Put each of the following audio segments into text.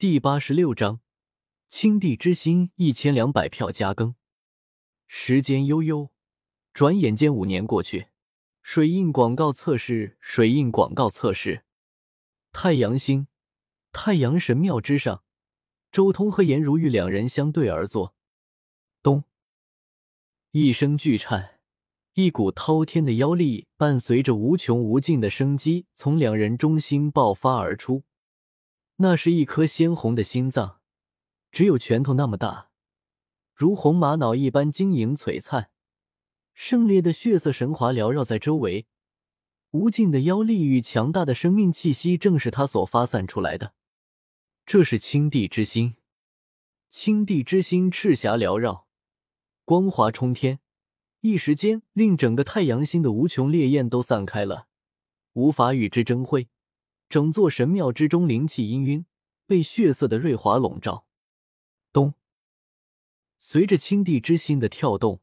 第八十六章，青帝之心一千两百票加更。时间悠悠，转眼间五年过去。水印广告测试，水印广告测试。太阳星，太阳神庙之上，周通和颜如玉两人相对而坐。咚！一声巨颤，一股滔天的妖力伴随着无穷无尽的生机从两人中心爆发而出。那是一颗鲜红的心脏，只有拳头那么大，如红玛瑙一般晶莹璀璨，圣烈的血色神华缭绕在周围，无尽的妖力与强大的生命气息正是他所发散出来的。这是青帝之心，青帝之心赤霞缭绕，光华冲天，一时间令整个太阳星的无穷烈焰都散开了，无法与之争辉。整座神庙之中灵气氤氲，被血色的瑞华笼罩。咚！随着青帝之心的跳动，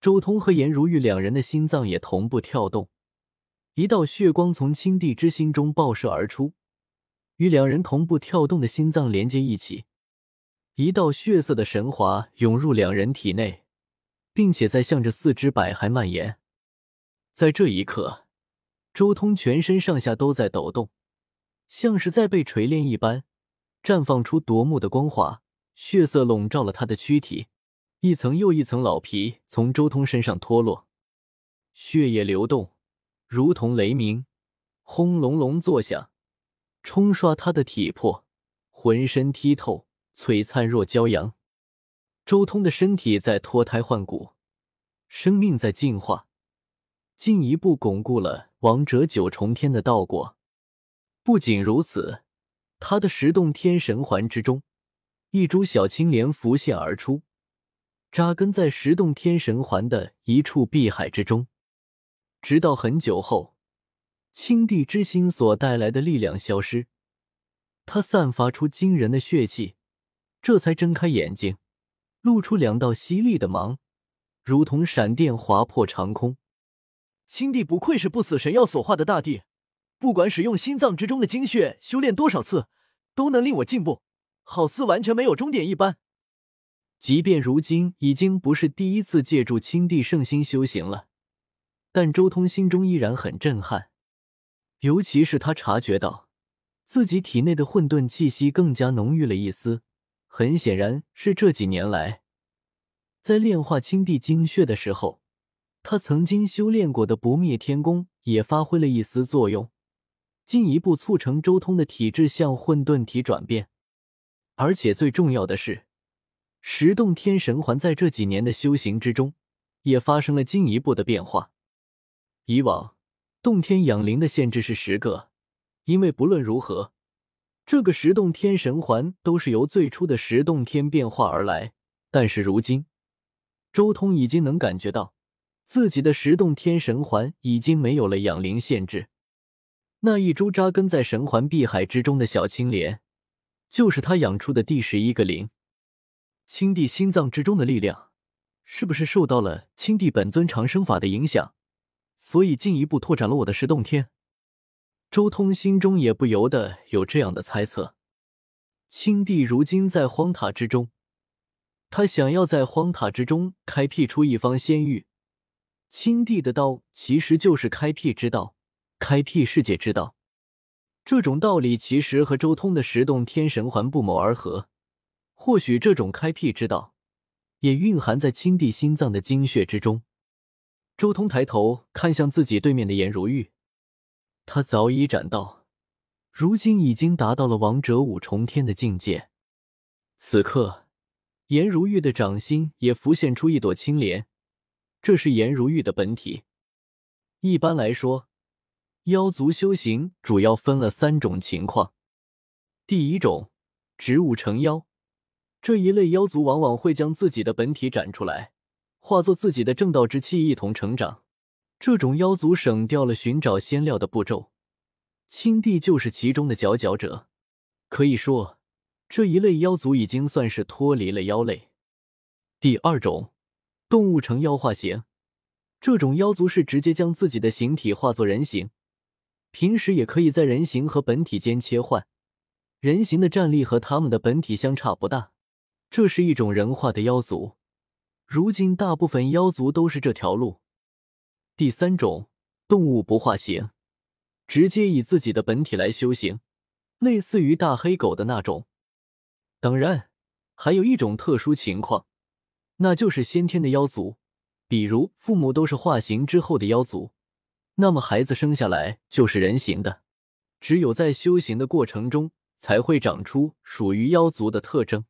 周通和颜如玉两人的心脏也同步跳动。一道血光从青帝之心中爆射而出，与两人同步跳动的心脏连接一起。一道血色的神华涌入两人体内，并且在向着四肢百骸蔓延。在这一刻，周通全身上下都在抖动。像是在被锤炼一般，绽放出夺目的光华，血色笼罩了他的躯体，一层又一层老皮从周通身上脱落，血液流动，如同雷鸣，轰隆隆作响，冲刷他的体魄，浑身剔透，璀璨若骄阳。周通的身体在脱胎换骨，生命在进化，进一步巩固了王者九重天的道果。不仅如此，他的十洞天神环之中，一株小青莲浮现而出，扎根在十洞天神环的一处碧海之中。直到很久后，青帝之心所带来的力量消失，他散发出惊人的血气，这才睁开眼睛，露出两道犀利的芒，如同闪电划破长空。青帝不愧是不死神药所化的大帝。不管使用心脏之中的精血修炼多少次，都能令我进步，好似完全没有终点一般。即便如今已经不是第一次借助青帝圣心修行了，但周通心中依然很震撼。尤其是他察觉到自己体内的混沌气息更加浓郁了一丝，很显然是这几年来在炼化青帝精血的时候，他曾经修炼过的不灭天功也发挥了一丝作用。进一步促成周通的体质向混沌体转变，而且最重要的是，十洞天神环在这几年的修行之中也发生了进一步的变化。以往洞天养灵的限制是十个，因为不论如何，这个十洞天神环都是由最初的十洞天变化而来。但是如今，周通已经能感觉到自己的十洞天神环已经没有了养灵限制。那一株扎根在神环碧海之中的小青莲，就是他养出的第十一个灵。青帝心脏之中的力量，是不是受到了青帝本尊长生法的影响，所以进一步拓展了我的十洞天？周通心中也不由得有这样的猜测。青帝如今在荒塔之中，他想要在荒塔之中开辟出一方仙域。青帝的道其实就是开辟之道。开辟世界之道，这种道理其实和周通的十洞天神环不谋而合。或许这种开辟之道，也蕴含在青帝心脏的精血之中。周通抬头看向自己对面的颜如玉，他早已斩道，如今已经达到了王者五重天的境界。此刻，颜如玉的掌心也浮现出一朵青莲，这是颜如玉的本体。一般来说。妖族修行主要分了三种情况。第一种，植物成妖，这一类妖族往往会将自己的本体展出来，化作自己的正道之气一同成长。这种妖族省掉了寻找仙料的步骤，青帝就是其中的佼佼者。可以说，这一类妖族已经算是脱离了妖类。第二种，动物成妖化形，这种妖族是直接将自己的形体化作人形。平时也可以在人形和本体间切换，人形的战力和他们的本体相差不大。这是一种人化的妖族，如今大部分妖族都是这条路。第三种，动物不化形，直接以自己的本体来修行，类似于大黑狗的那种。当然，还有一种特殊情况，那就是先天的妖族，比如父母都是化形之后的妖族，那么孩子生下来就是人形的。只有在修行的过程中，才会长出属于妖族的特征。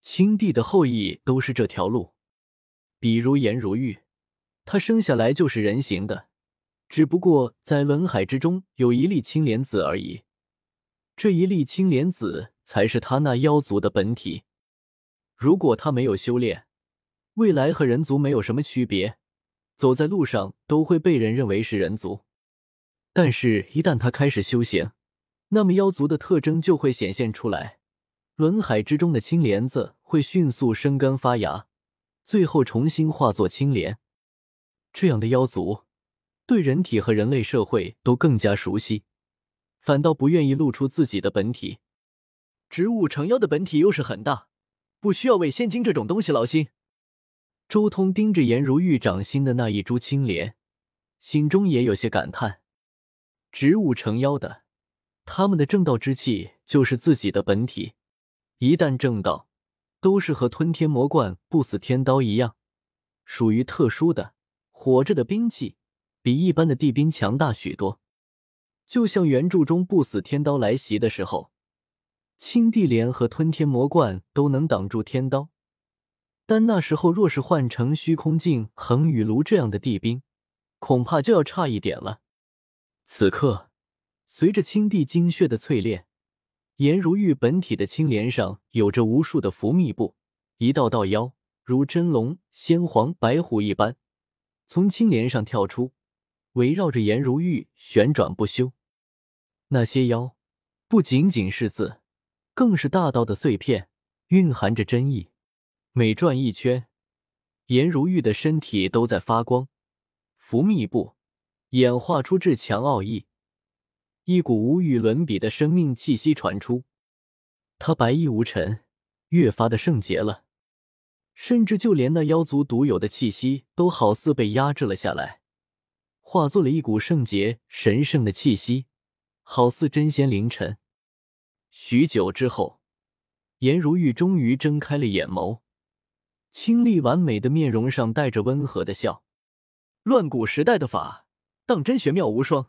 青帝的后裔都是这条路，比如颜如玉，他生下来就是人形的，只不过在轮海之中有一粒青莲子而已。这一粒青莲子才是他那妖族的本体。如果他没有修炼，未来和人族没有什么区别，走在路上都会被人认为是人族。但是，一旦他开始修行，那么妖族的特征就会显现出来。轮海之中的青莲子会迅速生根发芽，最后重新化作青莲。这样的妖族对人体和人类社会都更加熟悉，反倒不愿意露出自己的本体。植物成妖的本体优势很大，不需要为仙金这种东西劳心。周通盯着颜如玉掌心的那一株青莲，心中也有些感叹：植物成妖的，他们的正道之气就是自己的本体。一旦正道，都是和吞天魔冠、不死天刀一样，属于特殊的活着的兵器，比一般的地兵强大许多。就像原著中不死天刀来袭的时候，青帝莲和吞天魔冠都能挡住天刀，但那时候若是换成虚空镜、恒宇炉这样的地兵，恐怕就要差一点了。此刻，随着青帝精血的淬炼。颜如玉本体的青莲上有着无数的伏秘布，一道道妖如真龙、仙皇、白虎一般从青莲上跳出，围绕着颜如玉旋转不休。那些妖不仅仅是字，更是大道的碎片，蕴含着真意。每转一圈，颜如玉的身体都在发光，浮密布演化出至强奥义。一股无与伦比的生命气息传出，他白衣无尘，越发的圣洁了。甚至就连那妖族独有的气息，都好似被压制了下来，化作了一股圣洁神圣的气息，好似真仙凌尘。许久之后，颜如玉终于睁开了眼眸，清丽完美的面容上带着温和的笑。乱古时代的法，当真玄妙无双。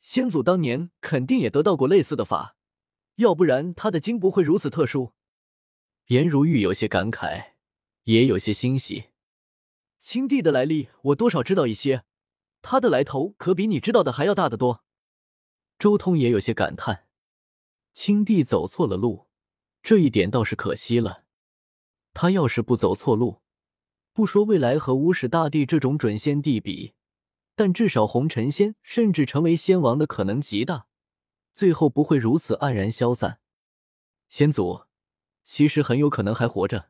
先祖当年肯定也得到过类似的法，要不然他的经不会如此特殊。颜如玉有些感慨，也有些欣喜。青帝的来历我多少知道一些，他的来头可比你知道的还要大得多。周通也有些感叹，青帝走错了路，这一点倒是可惜了。他要是不走错路，不说未来和无始大帝这种准仙帝比。但至少红尘仙甚至成为仙王的可能极大，最后不会如此黯然消散。先祖其实很有可能还活着。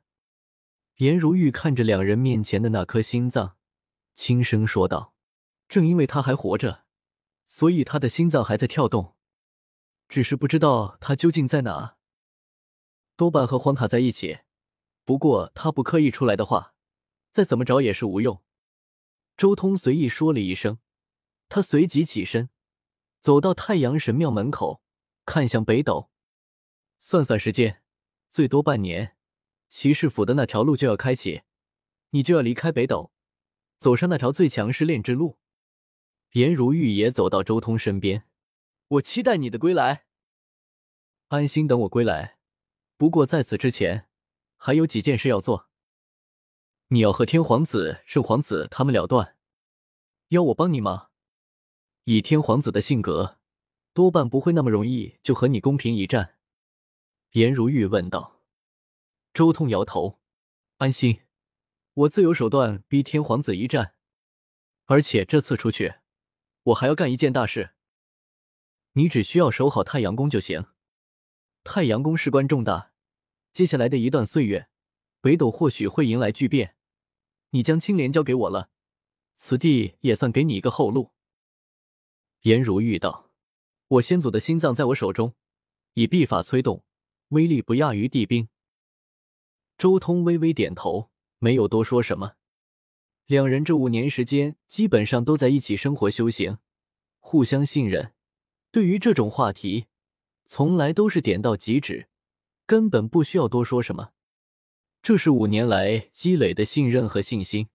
颜如玉看着两人面前的那颗心脏，轻声说道：“正因为他还活着，所以他的心脏还在跳动，只是不知道他究竟在哪。多半和荒塔在一起，不过他不刻意出来的话，再怎么找也是无用。”周通随意说了一声，他随即起身，走到太阳神庙门口，看向北斗。算算时间，最多半年，骑士府的那条路就要开启，你就要离开北斗，走上那条最强试炼之路。颜如玉也走到周通身边，我期待你的归来，安心等我归来。不过在此之前，还有几件事要做。你要和天皇子、圣皇子他们了断，要我帮你吗？以天皇子的性格，多半不会那么容易就和你公平一战。颜如玉问道。周通摇头，安心，我自有手段逼天皇子一战。而且这次出去，我还要干一件大事。你只需要守好太阳宫就行。太阳宫事关重大，接下来的一段岁月，北斗或许会迎来巨变。你将青莲交给我了，此地也算给你一个后路。颜如玉道：“我先祖的心脏在我手中，以秘法催动，威力不亚于地兵。周通微微点头，没有多说什么。两人这五年时间，基本上都在一起生活修行，互相信任。对于这种话题，从来都是点到即止，根本不需要多说什么。这是五年来积累的信任和信心。